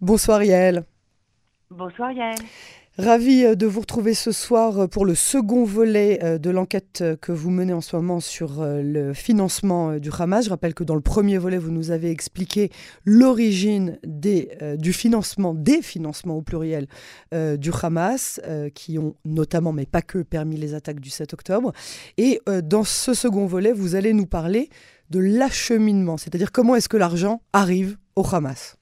Bonsoir Yael. Bonsoir Yael. Ravi euh, de vous retrouver ce soir euh, pour le second volet euh, de l'enquête que vous menez en ce moment sur le financement du Hamas. Je rappelle que dans le premier volet, vous nous avez expliqué l'origine du financement, des financements au pluriel du Hamas, qui ont notamment, mais pas que, permis les attaques du 7 octobre. Et dans ce second volet, vous allez nous parler de l'acheminement, c'est-à-dire comment est-ce que l'argent arrive au Hamas.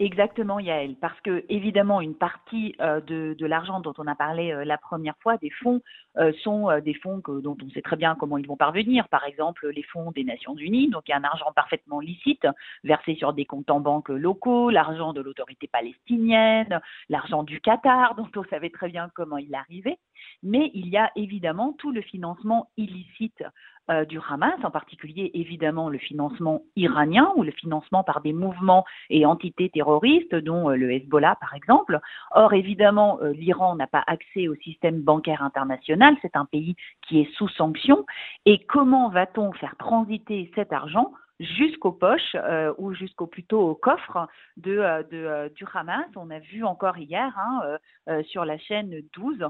Exactement, Yael, parce que évidemment, une partie euh, de, de l'argent dont on a parlé euh, la première fois, des fonds, euh, sont des fonds que, dont on sait très bien comment ils vont parvenir. Par exemple, les fonds des Nations Unies, donc il y a un argent parfaitement licite versé sur des comptes en banque locaux, l'argent de l'autorité palestinienne, l'argent du Qatar, dont on savait très bien comment il arrivait. Mais il y a évidemment tout le financement illicite euh, du Hamas, en particulier évidemment le financement iranien ou le financement par des mouvements et entités terroristes, dont euh, le Hezbollah par exemple. Or évidemment, euh, l'Iran n'a pas accès au système bancaire international, c'est un pays qui est sous sanction. Et comment va-t-on faire transiter cet argent jusqu'aux poches euh, ou jusqu'au plutôt au coffre de, euh, euh, du Hamas. On a vu encore hier hein, sur la chaîne 12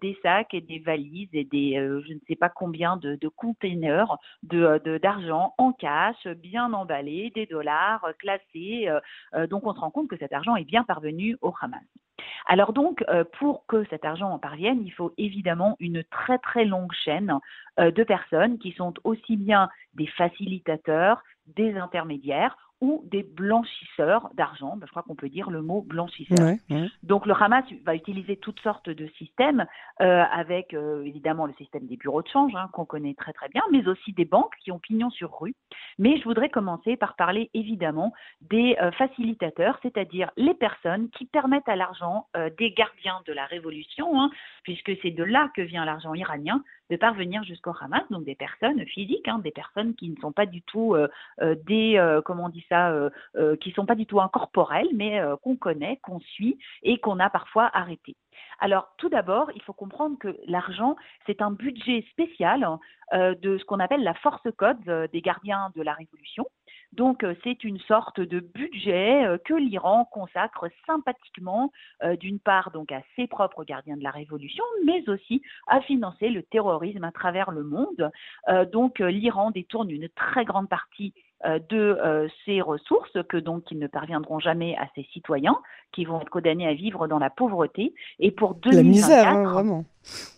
des sacs et des valises et des je ne sais pas combien de, de containers de d'argent en cash, bien emballés, des dollars classés. donc on se rend compte que cet argent est bien parvenu au Hamas. Alors donc, pour que cet argent en parvienne, il faut évidemment une très très longue chaîne de personnes qui sont aussi bien des facilitateurs, des intermédiaires ou des blanchisseurs d'argent. Ben, je crois qu'on peut dire le mot blanchisseur. Donc le Hamas va utiliser toutes sortes de systèmes, euh, avec euh, évidemment le système des bureaux de change hein, qu'on connaît très très bien, mais aussi des banques qui ont pignon sur rue. Mais je voudrais commencer par parler évidemment des euh, facilitateurs, c'est-à-dire les personnes qui permettent à l'argent des gardiens de la révolution, hein, puisque c'est de là que vient l'argent iranien, de parvenir jusqu'au Hamas, donc des personnes physiques, hein, des personnes qui ne sont pas du tout euh, euh, des, euh, comment on dit ça, qui sont pas du tout incorporelles, mais qu'on connaît, qu'on suit et qu'on a parfois arrêté. Alors, tout d'abord, il faut comprendre que l'argent, c'est un budget spécial de ce qu'on appelle la force code des gardiens de la Révolution. Donc euh, c'est une sorte de budget euh, que l'Iran consacre sympathiquement, euh, d'une part donc à ses propres gardiens de la révolution, mais aussi à financer le terrorisme à travers le monde. donc l'Iran détourne une très grande partie de ses ressources que donc ils ne parviendront jamais à ses citoyens qui vont être condamnés à vivre dans la pauvreté. Et pour 2024 la misère hein, vraiment.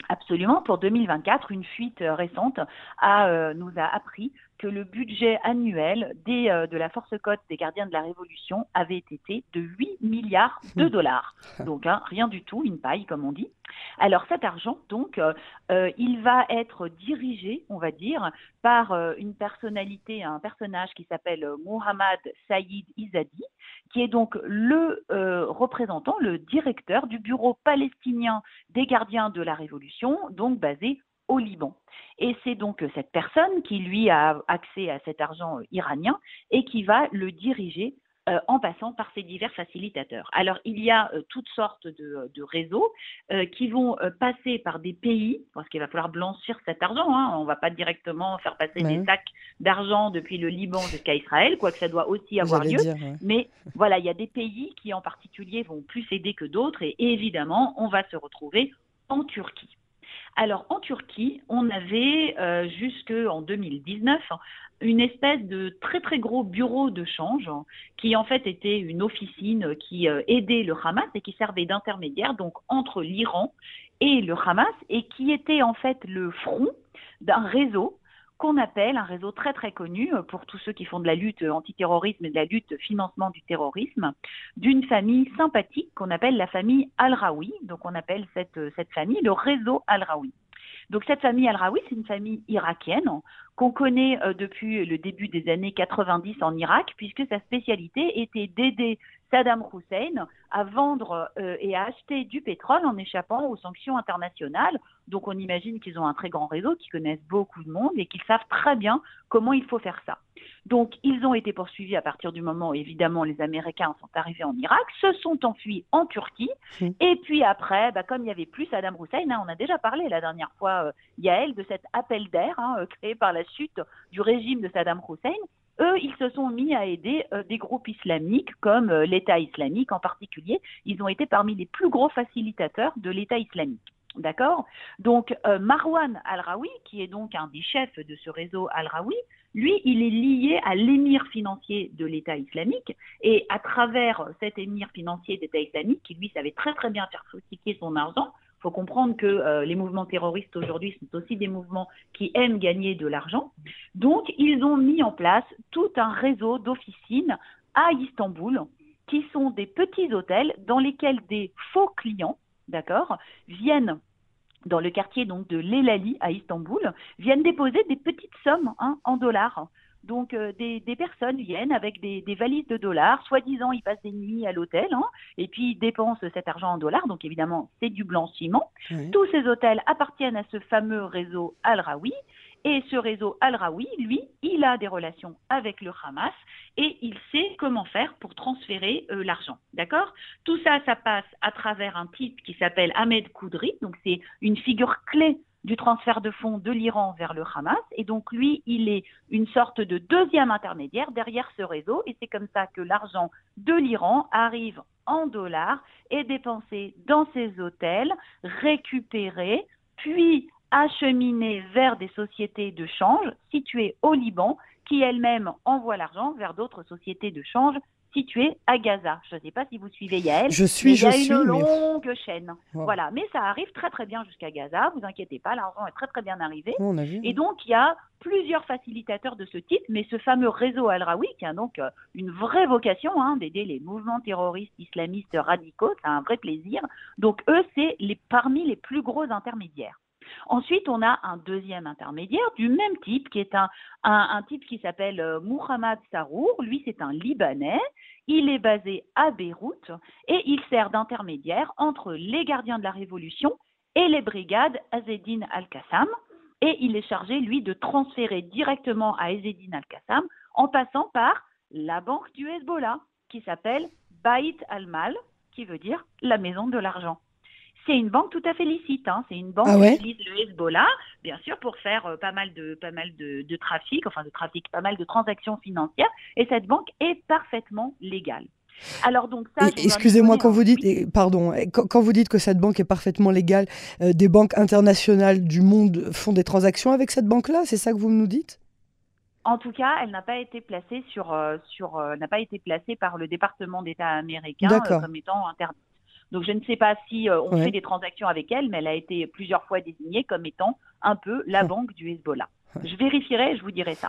absolument pour 2024 une fuite récente a, nous a appris que le budget annuel des, euh, de la force côte des gardiens de la Révolution avait été de 8 milliards de hmm. dollars. Donc hein, rien du tout, une paille comme on dit. Alors cet argent, donc, euh, euh, il va être dirigé, on va dire, par une personnalité, un personnage qui s'appelle Mohammad Saïd Izadi, qui est donc le représentant, le directeur du bureau palestinien des gardiens de la Révolution, donc basé au Liban. Et c'est donc cette personne qui, lui, a accès à cet argent iranien et qui va le diriger euh, en passant par ces divers facilitateurs. Alors, il y a euh, toutes sortes de, réseaux euh, qui vont passer par des pays, parce qu'il va falloir blanchir cet argent. Hein. On ne va pas directement faire passer des sacs d'argent depuis le Liban jusqu'à Israël, quoique ça doit aussi avoir lieu. Mais voilà, il y a des pays qui en particulier vont plus aider que d'autres, et évidemment, on va se retrouver en Turquie. Alors en Turquie, on avait euh, jusqu'en 2019 une espèce de très très gros bureau de change qui en fait était une officine qui euh, aidait le Hamas et qui servait d'intermédiaire donc entre l'Iran et le Hamas et qui était en fait le front d'un réseau qu'on appelle un réseau très très connu euh, pour tous ceux qui font de la lutte antiterrorisme et de la lutte financement du terrorisme, d'une famille sympathique qu'on appelle la famille Al-Rawi. Donc on appelle cette, euh, cette famille le réseau Al-Rawi. Donc cette famille Al-Rawi, c'est une famille irakienne qu'on connaît euh, depuis le début des années 90 en Irak, puisque sa spécialité était d'aider Saddam Hussein à vendre euh, et à acheter du pétrole en échappant aux sanctions internationales. Donc on imagine qu'ils ont un très grand réseau, qu'ils connaissent beaucoup de monde et qu'ils savent très bien comment il faut faire ça. Donc ils ont été poursuivis à partir du moment où évidemment les Américains sont arrivés en Irak, se sont enfuis en Turquie et puis après, bah, comme il n'y avait plus Saddam Hussein, hein, on a déjà parlé la dernière fois, euh, Yael, de cet appel d'air hein, euh, créé par la chute du régime de Saddam Hussein, eux, ils se sont mis à aider des groupes islamiques comme l'État islamique en particulier. Ils ont été parmi les plus gros facilitateurs de l'État islamique. D'accord? Donc, Marwan al-Rawi, qui est donc un des chefs de ce réseau al-Rawi, lui, il est lié à l'émir financier de l'État islamique et à travers cet émir financier d'État islamique, qui lui savait très très bien faire fructifier son argent, il faut comprendre que euh, les mouvements terroristes aujourd'hui sont aussi des mouvements qui aiment gagner de l'argent. Donc, ils ont mis en place tout un réseau d'officines à Istanbul qui sont des petits hôtels dans lesquels des faux clients, d'accord, viennent dans le quartier donc de l'Elali à Istanbul, viennent déposer des petites sommes hein, en dollars. Donc euh, des, personnes viennent avec des, valises de dollars, soi-disant ils passent des nuits à l'hôtel, hein, et puis ils dépensent cet argent en dollars, donc évidemment c'est du blanchiment. Tous ces hôtels appartiennent à ce fameux réseau Al-Rawi, et ce réseau Al-Rawi, lui, il a des relations avec le Hamas et il sait comment faire pour transférer euh, l'argent. D'accord? Tout ça, ça passe à travers un type qui s'appelle Ahmed Koudri. Donc, c'est une figure clé du transfert de fonds de l'Iran vers le Hamas. Et donc, lui, il est une sorte de deuxième intermédiaire derrière ce réseau. Et c'est comme ça que l'argent de l'Iran arrive en dollars et dépensé dans ces hôtels, récupéré, puis acheminé vers des sociétés de change situées au Liban, qui elles-mêmes envoient l'argent vers d'autres sociétés de change situées à Gaza. Je ne sais pas si vous suivez Yael. Je suis, je suis. Il y a une longue chaîne. Voilà, mais ça arrive très très bien jusqu'à Gaza. Vous inquiétez pas, l'argent est très très bien arrivé. Et donc il y a plusieurs facilitateurs de ce type, mais ce fameux réseau Al-Rawi, qui a donc euh, une vraie vocation hein, d'aider les mouvements terroristes islamistes radicaux, c'est un vrai plaisir. Donc eux, c'est les, parmi les plus gros intermédiaires. Ensuite, on a un deuxième intermédiaire du même type, qui est un, type qui s'appelle euh, Muhammad Sarour. Lui, c'est un Libanais. Il est basé à Beyrouth et il sert d'intermédiaire entre les gardiens de la Révolution et les brigades Azedine al-Qassam. Et il est chargé, lui, de transférer directement à Azedine al-Qassam en passant par la banque du Hezbollah, qui s'appelle Bait al-Mal, qui veut dire la maison de l'argent c'est une banque tout à fait licite. Hein. C'est une banque ah qui utilise le Hezbollah, bien sûr, pour faire euh, pas mal de pas mal de, trafic, enfin de trafic, pas mal de transactions financières. Et cette banque est parfaitement légale. Alors donc ça. Excusez-moi quand vous dites, pardon, quand, vous dites que cette banque est parfaitement légale, euh, des banques internationales du monde font des transactions avec cette banque-là, c'est ça que vous nous dites? En tout cas, elle n'a pas été placée sur, euh, sur n'a pas été placée par le département d'État américain comme étant interdite. Donc je ne sais pas si euh, on fait des transactions avec elle, mais elle a été plusieurs fois désignée comme étant un peu la banque du Hezbollah. Je vérifierai, je vous dirai ça.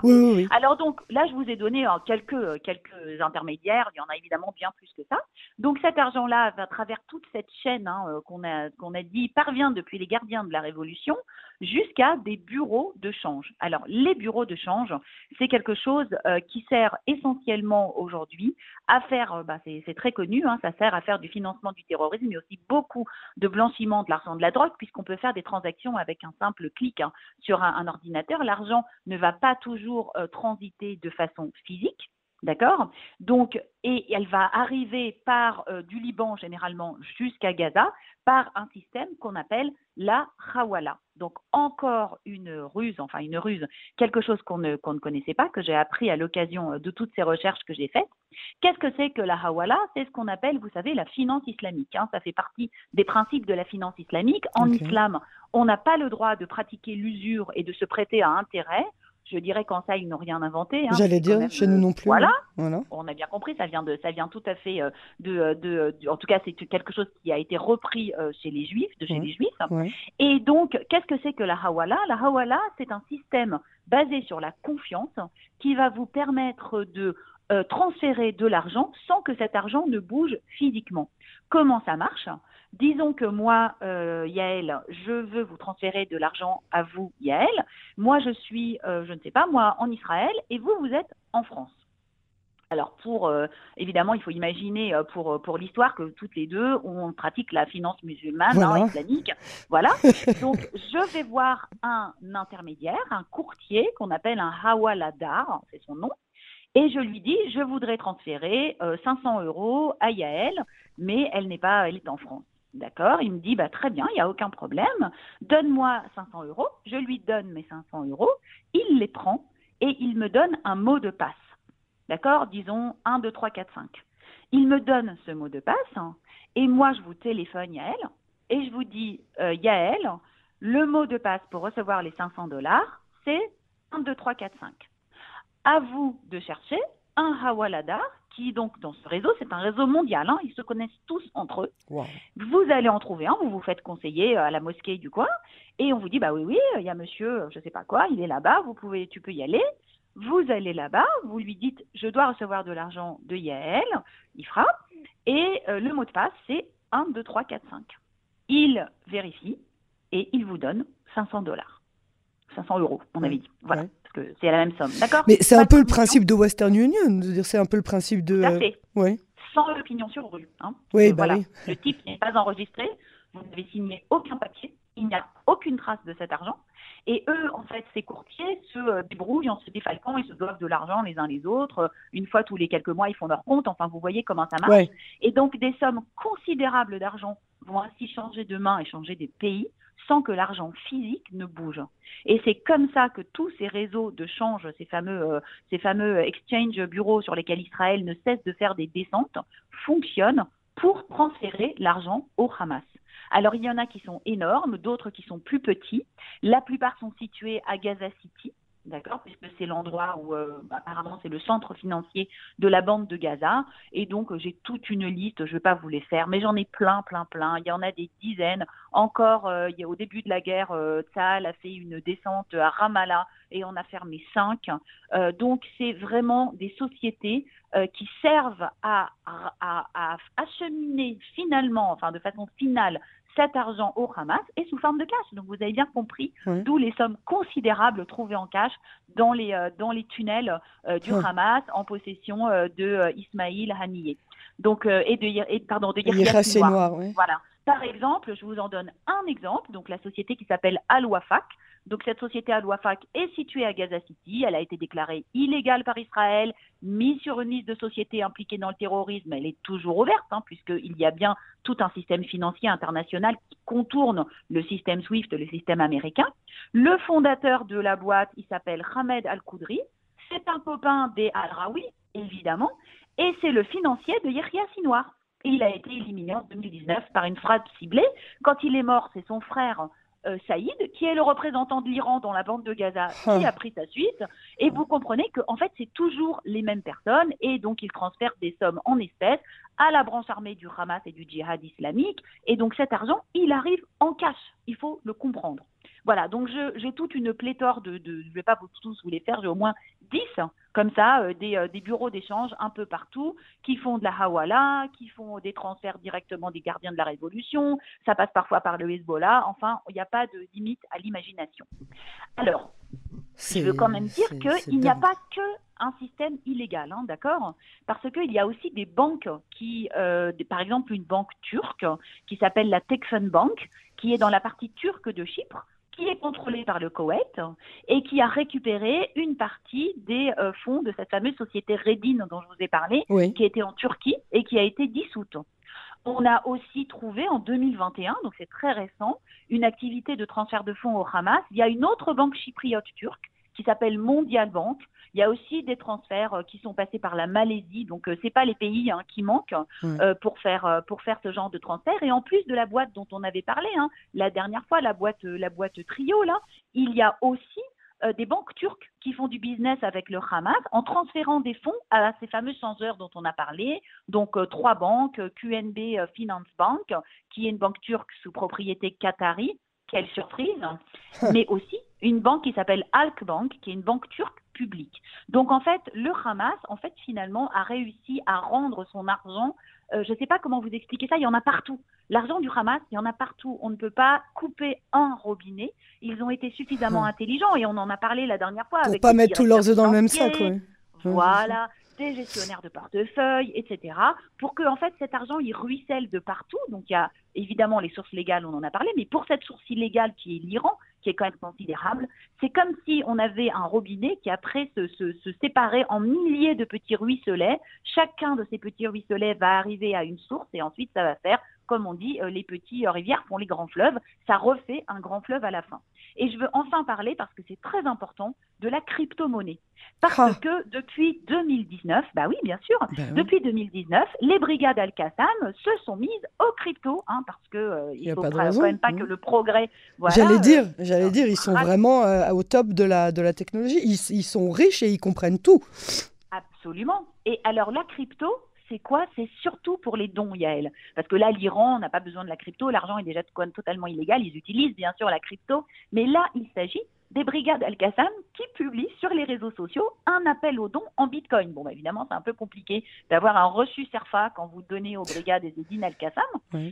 Alors donc là, je vous ai donné euh, quelques, euh, quelques intermédiaires, il y en a évidemment bien plus que ça. Donc cet argent-là, à travers toute cette chaîne hein, qu'on a, qu'on a dit, parvient depuis les gardiens de la Révolution jusqu'à des bureaux de change. Alors les bureaux de change, c'est quelque chose qui sert essentiellement aujourd'hui à faire, bah, c'est très connu, hein, ça sert à faire du financement du terrorisme, mais aussi beaucoup de blanchiment de l'argent de la drogue, puisqu'on peut faire des transactions avec un simple clic hein, sur un, ordinateur. L'argent ne va pas toujours euh, transiter de façon physique. D'accord? Donc, et elle va arriver par euh, du Liban généralement jusqu'à Gaza par un système qu'on appelle la Hawala. Donc, encore une ruse, enfin une ruse, quelque chose qu'on ne, ne connaissait pas, que j'ai appris à l'occasion euh, de toutes ces recherches que j'ai faites. Qu'est-ce que c'est que la Hawala? C'est ce qu'on appelle, vous savez, la finance islamique. Hein. Ça fait partie des principes de la finance islamique. En islam, on n'a pas le droit de pratiquer l'usure et de se prêter à intérêt je dirais qu'en ça, ils n'ont rien inventé. Hein, J'allais dire, chez nous non plus. Voilà. On a bien compris, ça vient, de, ça vient tout à fait euh, euh, de, de, En tout cas, c'est quelque chose qui a été repris euh, chez les Juifs, de chez les Juifs. Et donc, qu'est-ce que c'est que la Hawala? La Hawala, c'est un système basé sur la confiance qui va vous permettre de transférer de l'argent sans que cet argent ne bouge physiquement. Comment ça marche? Disons que moi, euh, Yael, je veux vous transférer de l'argent à vous, Yael. Moi, je suis, euh, je ne sais pas, moi, en Israël et vous, vous êtes en France. Alors pour euh, évidemment, il faut imaginer euh, pour pour l'histoire que toutes les deux on pratique la finance musulmane hein, islamique. Voilà. Donc je vais voir un intermédiaire, un courtier qu'on appelle un hawaladar, c'est son nom, et je lui dis je voudrais transférer 500 euros à Yael, mais elle n'est pas, elle est en France. D'accord Il me dit, bah, très bien, il n'y a aucun problème. Donne-moi 500 euros. Je lui donne mes 500 euros. Il les prend et il me donne un mot de passe. d'accord? Disons 1, 2, 3, 4, 5. Il me donne ce mot de passe et moi je vous téléphone Yael et je vous dis euh, Yael, le mot de passe pour recevoir les 500 dollars, c'est 1, 2, 3, 4, 5. À vous de chercher un Hawalada qui, donc, dans ce réseau, c'est un réseau mondial, hein, ils se connaissent tous entre eux. Vous allez en trouver un, vous vous faites conseiller à la mosquée du coin, et on vous dit, bah oui, oui, il y a monsieur, je ne sais pas quoi, il est là-bas, vous pouvez, tu peux y aller. Vous allez là-bas, vous lui dites, je dois recevoir de l'argent de Yael, il fera, et euh, le mot de passe, c'est 1, 2, 3, 4, 5. Il vérifie, et il vous donne 500 dollars. 500 euros, on avait dit. Voilà parce que c'est la même somme. D'accord? Mais c'est un peu le principe de Western Union, dire c'est un peu le principe de. Tout à fait. Oui. Sans l'opinion sur rue. Hein. Oui, bah oui. Le type n'est pas enregistré, vous n'avez signé aucun papier, il n'y a aucune trace de cet argent. Et eux, en fait, ces courtiers se euh, débrouillent en se défalquant, ils se doivent de l'argent les uns les autres. Une fois tous les quelques mois, ils font leur compte. Enfin, vous voyez comment ça marche. Et donc, des sommes considérables d'argent vont ainsi changer de main et changer des pays sans que l'argent physique ne bouge. Et c'est comme ça que tous ces réseaux de change, ces fameux, euh, ces fameux exchange bureaux sur lesquels Israël ne cesse de faire des descentes, fonctionnent pour transférer l'argent au Hamas. Alors il y en a qui sont énormes, d'autres qui sont plus petits. La plupart sont situés à Gaza City, d'accord, puisque c'est l'endroit où euh, apparemment c'est le centre financier de la bande de Gaza, et donc j'ai toute une liste, je ne vais pas vous les faire, mais j'en ai plein, plein, plein. Il y en a des dizaines. Encore, euh, au début de la guerre, euh, a fait une descente à Ramallah et on a fermé cinq. Euh, donc c'est vraiment des sociétés qui servent à, acheminer finalement, enfin de façon finale, cet argent au Hamas et sous forme de cash. Donc vous avez bien compris d'où les sommes considérables trouvées en cash dans les, euh, dans les tunnels euh, du Hamas en possession euh, de Ismail Haniyeh. Donc, et de, et, pardon, de Yahya. Voilà. Par exemple, je vous en donne un exemple, donc la société qui s'appelle Al-Wafak, donc cette société Al-Wafak est située à Gaza City. Elle a été déclarée illégale par Israël, mise sur une liste de sociétés impliquées dans le terrorisme. Elle est toujours ouverte, hein, puisqu'il y a bien tout un système financier international qui contourne le système SWIFT, le système américain. Le fondateur de la boîte, il s'appelle Hamed Al-Koudri. C'est un copain des Al-Rawi, évidemment, et c'est le financier de Yahya Sinwar. Il a été éliminé en 2019 par une frappe ciblée. Quand il est mort, c'est son frère euh, Saïd, qui est le représentant de l'Iran dans la bande de Gaza, qui ah. a pris sa suite. Et vous comprenez que en fait, c'est toujours les mêmes personnes, et donc ils transfèrent des sommes en espèces à la branche armée du Hamas et du djihad islamique. Et donc cet argent, il arrive en cash. Il faut le comprendre. Voilà, donc j'ai toute une pléthore de, je ne vais pas vous tous vous les faire, j'ai au moins 10 comme ça, euh, des, euh, des, bureaux d'échange un peu partout qui font de la Hawala, qui font des transferts directement des gardiens de la révolution, ça passe parfois par le Hezbollah, enfin, il n'y a pas de limite à l'imagination. Alors, je veux quand même dire qu'il n'y a pas que un système illégal, hein, d'accord? Parce qu'il y a aussi des banques qui, euh, par exemple, une banque turque qui s'appelle la Texan Bank, qui est dans la partie turque de Chypre, qui est contrôlé par le Koweït et qui a récupéré une partie des euh, fonds de cette fameuse société Redin dont je vous ai parlé, qui était en Turquie et qui a été dissoute. On a aussi trouvé en 2021, donc c'est très récent, une activité de transfert de fonds au Hamas. Il y a une autre banque chypriote turque qui s'appelle Mondial Bank, il y a aussi des transferts euh, qui sont passés par la Malaisie, donc ce euh, c'est pas les pays hein, qui manquent euh, pour faire pour faire ce genre de transfert. Et en plus de la boîte dont on avait parlé hein, la dernière fois, la boîte la boîte trio là, il y a aussi des banques turques qui font du business avec le Hamas en transférant des fonds à ces fameux changeurs dont on a parlé. Donc trois banques, QNB Finance Bank, qui est une banque turque sous propriété qatari, quelle surprise, mais aussi une banque qui s'appelle Alk Bank, qui est une banque turque publique. Donc en fait, le Hamas, en fait, finalement, a réussi à rendre son argent. Euh, je ne sais pas comment vous expliquer ça. Il y en a partout. L'argent du Hamas, il y en a partout. On ne peut pas couper un robinet. Ils ont été suffisamment intelligents et on en a parlé la dernière fois. Pour pas mettre tous leurs œufs dans le même sac. Voilà des gestionnaires de portefeuille, etc., pour que en fait cet argent il ruisselle de partout. Donc il y a évidemment les sources légales, on en a parlé, mais pour cette source illégale qui est l'Iran, qui est quand même considérable, c'est comme si on avait un robinet qui après se, se, séparait en milliers de petits ruisselets. Chacun de ces petits ruisselets va arriver à une source et ensuite ça va faire comme on dit, les petits rivières font les grands fleuves. Ça refait un grand fleuve à la fin. Et je veux enfin parler, parce que c'est très important, de la crypto-monnaie. Parce ah. que depuis 2019, bah oui, bien sûr, ben depuis 2019, les brigades Al-Qassam se sont mises au crypto, hein, parce que euh, il faut quand même pas que le progrès. j'allais dire, euh, j'allais dire, ils sont vraiment euh, au top de la de la technologie. Ils, ils sont riches et ils comprennent tout. Absolument. Et alors la crypto, c'est quoi? C'est surtout pour les dons, Yael. Parce que là, l'Iran n'a pas besoin de la crypto, l'argent est déjà totalement illégal, ils utilisent bien sûr la crypto, mais là, il s'agit des brigades Al-Qassam qui publient sur les réseaux sociaux un appel aux dons en Bitcoin. Bon, bah, évidemment, c'est un peu compliqué d'avoir un reçu SERFA quand vous donnez aux brigades et des Al-Qassam,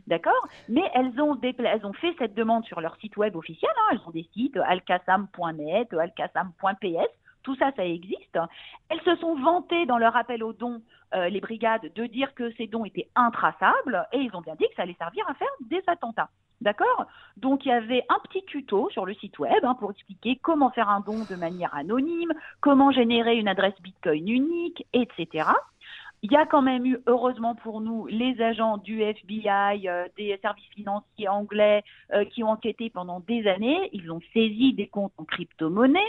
d'accord? Mais elles ont, elles ont fait cette demande sur leur site web officiel, hein. elles ont des sites alqassam.net, alqassam.ps, tout ça, ça existe. Elles se sont vantées dans leur appel aux dons, euh, les brigades, de dire que ces dons étaient intraçables et ils ont bien dit que ça allait servir à faire des attentats. D'accord? Donc il y avait un petit tuto sur le site web hein, pour expliquer comment faire un don de manière anonyme, comment générer une adresse Bitcoin unique, etc. Il y a quand même eu, heureusement pour nous, les agents du FBI, euh, des services financiers anglais euh, qui ont enquêté pendant des années. Ils ont saisi des comptes en crypto-monnaie.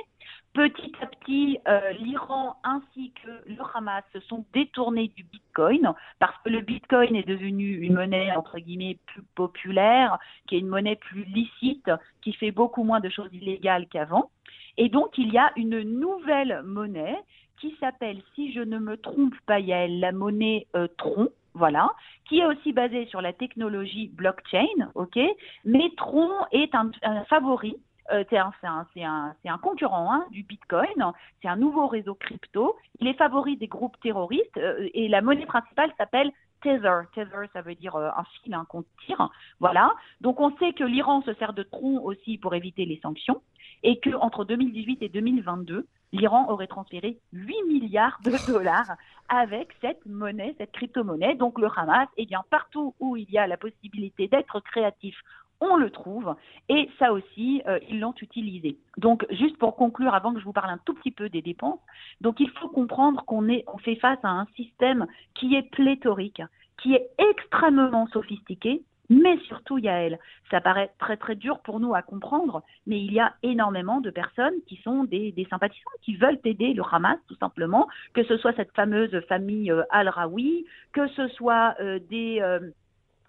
Petit à petit, euh, l'Iran ainsi que le Hamas se sont détournés du Bitcoin parce que le Bitcoin est devenu une monnaie entre guillemets plus populaire, qui est une monnaie plus licite, qui fait beaucoup moins de choses illégales qu'avant. Et donc, il y a une nouvelle monnaie qui s'appelle, si je ne me trompe pas, Yael, la monnaie euh, Tron, voilà, qui est aussi basée sur la technologie blockchain, ok Mais Tron est un, favori. Euh, c'est un, un, concurrent hein, du Bitcoin, c'est un nouveau réseau crypto. Il est favori des groupes terroristes euh, et la monnaie principale s'appelle Tether. Tether, ça veut dire un fil hein, qu'on tire. Voilà. Donc on sait que l'Iran se sert de Tron aussi pour éviter les sanctions et que entre 2018 et 2022, l'Iran aurait transféré 8 milliards de dollars avec cette monnaie, cette crypto-monnaie. Donc le Hamas, eh bien, partout où il y a la possibilité d'être créatif, on le trouve. Et ça aussi, euh, ils l'ont utilisé. Donc, juste pour conclure, avant que je vous parle un tout petit peu des dépenses, donc il faut comprendre qu'on fait face à un système qui est pléthorique, qui est extrêmement sophistiqué, mais surtout, Yael, ça paraît très très dur pour nous à comprendre, mais il y a énormément de personnes qui sont des, sympathisants, qui veulent aider le Hamas tout simplement, que ce soit cette fameuse famille euh, Al-Rawi, que ce soit euh, des... Euh,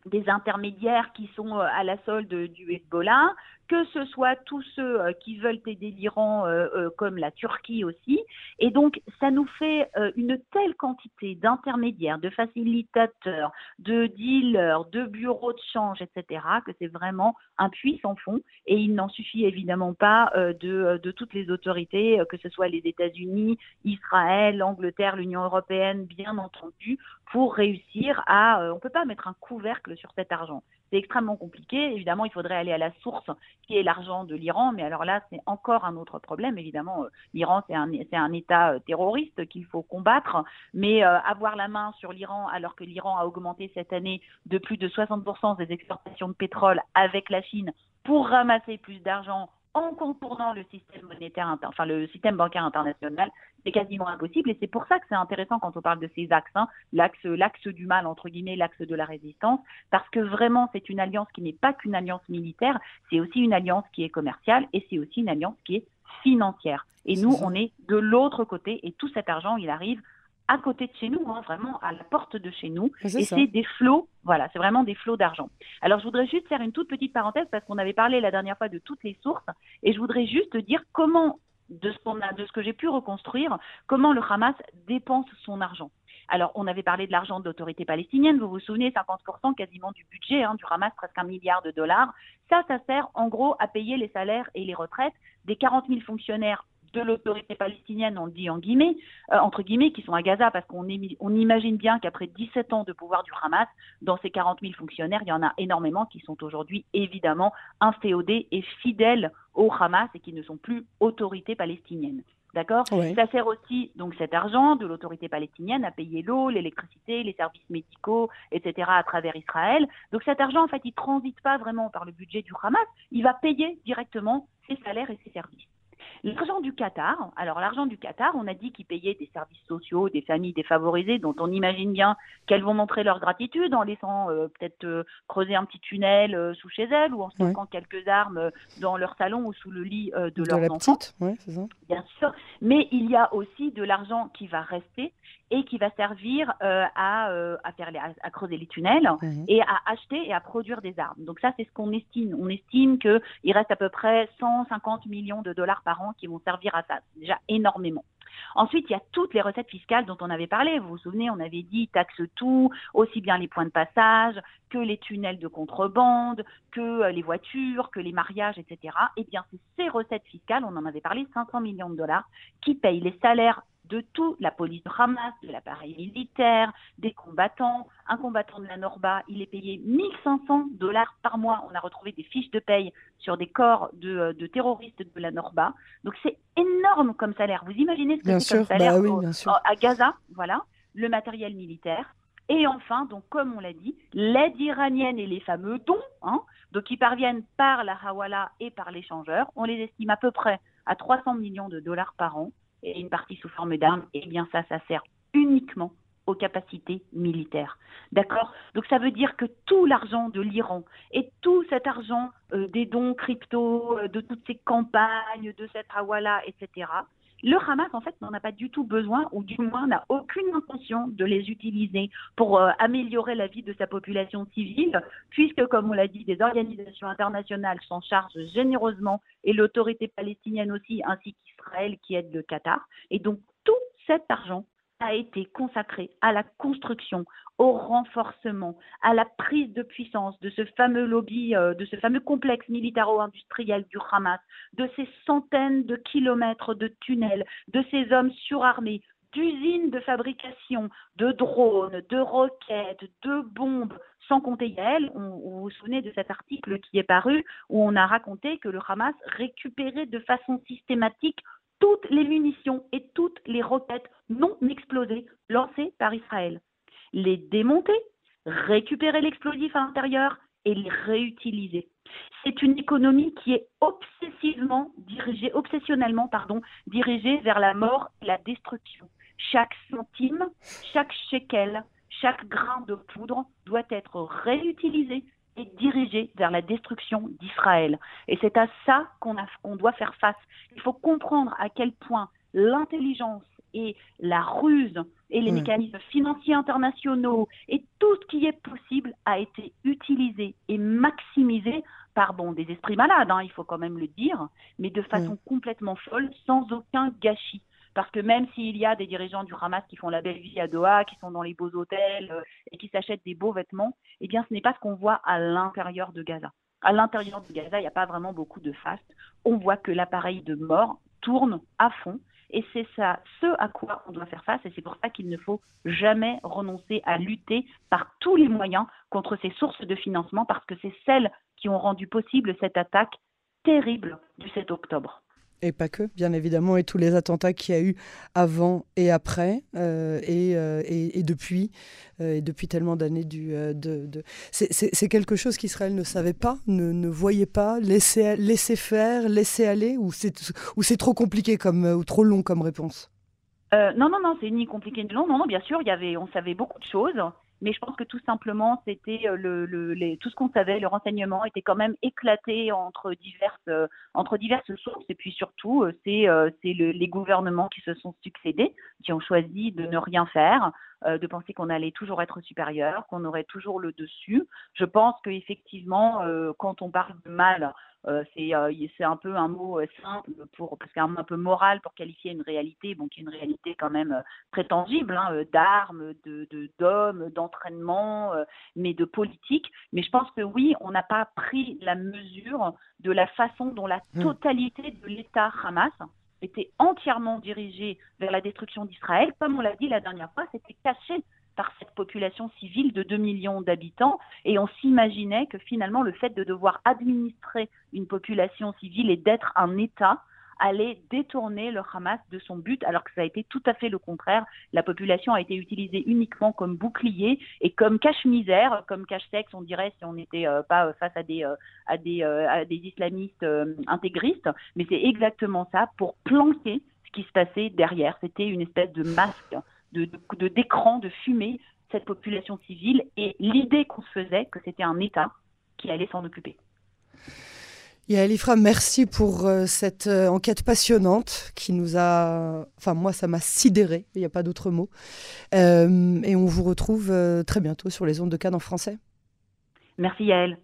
des intermédiaires qui sont à la solde du Hezbollah, que ce soit tous ceux euh, qui veulent aider l'Iran, euh, euh, comme la Turquie aussi. Et donc, ça nous fait une telle quantité d'intermédiaires, de facilitateurs, de dealers, de bureaux de change, etc., que c'est vraiment un puits sans fond. Et il n'en suffit évidemment pas de, toutes les autorités, que ce soit les États-Unis, Israël, l'Angleterre, l'Union européenne, bien entendu, pour réussir à... on ne peut pas mettre un couvercle sur cet argent. C'est extrêmement compliqué. Évidemment, il faudrait aller à la source qui est l'argent de l'Iran, mais alors là, c'est encore un autre problème. Évidemment, euh, l'Iran, c'est un, un État euh, terroriste qu'il faut combattre, mais euh, avoir la main sur l'Iran alors que l'Iran a augmenté cette année de plus de 60% des exportations de pétrole avec la Chine pour ramasser plus d'argent en contournant le système monétaire, enfin le système bancaire international, c'est quasiment impossible. Et c'est pour ça que c'est intéressant quand on parle de ces axes, hein, l'axe, l'axe du mal entre guillemets, l'axe de la résistance, parce que vraiment c'est une alliance qui n'est pas qu'une alliance militaire, c'est aussi une alliance qui est commerciale et c'est aussi une alliance qui est financière. Et nous, on est de l'autre côté et tout cet argent, il arrive à côté de chez nous, hein, vraiment à la porte de chez nous. et c'est des flots, voilà, c'est vraiment des flots d'argent. Alors je voudrais juste faire une toute petite parenthèse parce qu'on avait parlé la dernière fois de toutes les sources et je voudrais juste dire comment, de ce, qu'on a, de ce que j'ai pu reconstruire, comment le Hamas dépense son argent. Alors, on avait parlé de l'argent de l'autorité palestinienne, vous vous souvenez, 50% quasiment du budget hein, du Hamas, presque un milliard de dollars. Ça, ça sert en gros à payer les salaires et les retraites des 40 000 fonctionnaires de l'autorité palestinienne, on le dit en guillemets, euh, entre guillemets, qui sont à Gaza, parce qu'on on imagine bien qu'après 17 ans de pouvoir du Hamas, dans ces 40 000 fonctionnaires, il y en a énormément qui sont aujourd'hui évidemment inféodés et fidèles au Hamas et qui ne sont plus autorité palestinienne. D'accord? Ça sert aussi, donc cet argent de l'autorité palestinienne à payer l'eau, l'électricité, les services médicaux, etc. à travers Israël. Donc cet argent, en fait, il transite pas vraiment par le budget du Hamas, il va payer directement ses salaires et ses services. L'argent du Qatar, alors l'argent du Qatar, on a dit qu'ils payaient des services sociaux, des familles défavorisées, dont on imagine bien qu'elles vont montrer leur gratitude en laissant euh, peut-être euh, creuser un petit tunnel euh, sous chez elles ou en stockant quelques armes dans leur salon ou sous le lit de, de leur petite, ouais, c'est ça. Bien sûr, mais il y a aussi de l'argent qui va rester et qui va servir à, à, faire à, creuser les tunnels et à acheter et à produire des armes. Donc ça, c'est ce qu'on estime. On estime qu'il reste à peu près 150 millions de dollars par an qui vont servir à ça. Déjà énormément. Ensuite, il y a toutes les recettes fiscales dont on avait parlé. Vous vous souvenez, on avait dit taxe tout, aussi bien les points de passage que les tunnels de contrebande, que euh, les voitures, que les mariages, etc. Eh bien, c'est ces recettes fiscales, on en avait parlé, 500 millions de dollars, qui payent les salaires de tout, la police de Hamas, de l'appareil militaire, des combattants. Un combattant de la Norba, il est payé 1500 dollars par mois. On a retrouvé des fiches de paye sur des corps de, euh, terroristes de la Norba. Donc c'est énorme comme salaire. Vous imaginez ce que c'est comme salaire bah à Gaza, voilà, le matériel militaire. Et enfin, donc comme on l'a dit, l'aide iranienne et les fameux dons, hein, donc qui parviennent par la Hawala et par l'échangeur, on les estime à peu près à 300 millions de dollars par an et une partie sous forme d'armes, eh bien ça, ça sert uniquement aux capacités militaires. D'accord? Donc ça veut dire que tout l'argent de l'Iran et tout cet argent euh, des dons crypto, euh, de toutes ces campagnes, de cette Hawala, etc., le Hamas, en fait, n'en a pas du tout besoin, ou du moins n'a aucune intention de les utiliser pour euh, améliorer la vie de sa population civile, puisque, comme on l'a dit, des organisations internationales s'en chargent généreusement, et l'autorité palestinienne aussi, ainsi qu'Israël qui aide le Qatar. Et donc, tout cet argent a été consacré à la construction, au renforcement, à la prise de puissance de ce fameux lobby, euh, de ce fameux complexe militaro-industriel du Hamas, de ces centaines de kilomètres de tunnels, de ces hommes surarmés, d'usines de fabrication, de drones, de roquettes, de bombes, sans compter Yael, vous vous souvenez de cet article qui est paru où on a raconté que le Hamas récupérait de façon systématique toutes les munitions et toutes les roquettes non explosées lancées par Israël. Les démonter, récupérer l'explosif à l'intérieur et les réutiliser. C'est une économie qui est obsessionnellement dirigée vers la mort et la destruction. Chaque centime, chaque shekel, chaque grain de poudre doit être réutilisé et dirigé vers la destruction d'Israël. Et c'est à ça qu'on doit faire face. Il faut comprendre à quel point l'intelligence et la ruse et les mécanismes financiers internationaux et tout ce qui est possible a été utilisé et maximisé par bon, des esprits malades, hein, il faut quand même le dire, mais de façon complètement folle, sans aucun gâchis. Parce que même s'il y a des dirigeants du Hamas qui font la belle vie à Doha, qui sont dans les beaux hôtels euh, et qui s'achètent des beaux vêtements, eh bien, ce n'est pas ce qu'on voit à l'intérieur de Gaza. À l'intérieur de Gaza, il n'y a pas vraiment beaucoup de faste. On voit que l'appareil de mort tourne à fond. Et c'est ça, ce à quoi on doit faire face. Et c'est pour ça qu'il ne faut jamais renoncer à lutter par tous les moyens contre ces sources de financement, parce que c'est celles qui ont rendu possible cette attaque terrible du 7 octobre. Et pas que, bien évidemment, et tous les attentats qu'il y a eu avant et après, euh, euh, et, et, depuis, euh, et depuis tellement d'années. C'est quelque chose qu'Israël ne savait pas, ne, voyait pas, laisser, laisser faire, laisser aller, ou c'est trop compliqué comme, ou trop long comme réponse? Non, non, non, c'est ni compliqué ni long. Non, non, bien sûr, y avait, on savait beaucoup de choses mais je pense que tout simplement, c'était euh, le, le les, tout ce qu'on savait, le renseignement était quand même éclaté entre diverses, euh, entre diverses sources. Et puis surtout, euh, c'est le, les gouvernements qui se sont succédés, qui ont choisi de ne rien faire, de penser qu'on allait toujours être supérieur, qu'on aurait toujours le dessus. Je pense qu'effectivement, quand on parle de mal, euh, euh, c'est un peu un mot euh, simple pour parce qu'un un peu moral pour qualifier une réalité, bon qui est une réalité quand même très tangible, hein, d'armes, de d'hommes, d'entraînement, mais de politique. Mais je pense que oui, on n'a pas pris la mesure de la façon dont la mmh. totalité de l'État Hamas était entièrement dirigée vers la destruction d'Israël. Comme on l'a dit la dernière fois, c'était caché par cette population civile de 2 millions d'habitants. Et on s'imaginait que finalement, le fait de devoir administrer une population civile et d'être un État allait détourner le Hamas de son but, alors que ça a été tout à fait le contraire. La population a été utilisée uniquement comme bouclier et comme cache-misère, comme cache-sexe, on dirait, si on n'était euh, pas face à des, à des, à des islamistes intégristes. Mais c'est exactement ça pour planquer ce qui se passait derrière. C'était une espèce de masque, de d'écran, de, de fumée cette population civile et l'idée qu'on se faisait que c'était un État qui allait s'en occuper. Yael Ifra, merci pour euh, cette euh, enquête passionnante qui nous a, enfin moi ça m'a sidéré, il n'y a pas d'autre mot. Euh, et on vous retrouve très bientôt sur les ondes de Cannes en français. Merci Yael.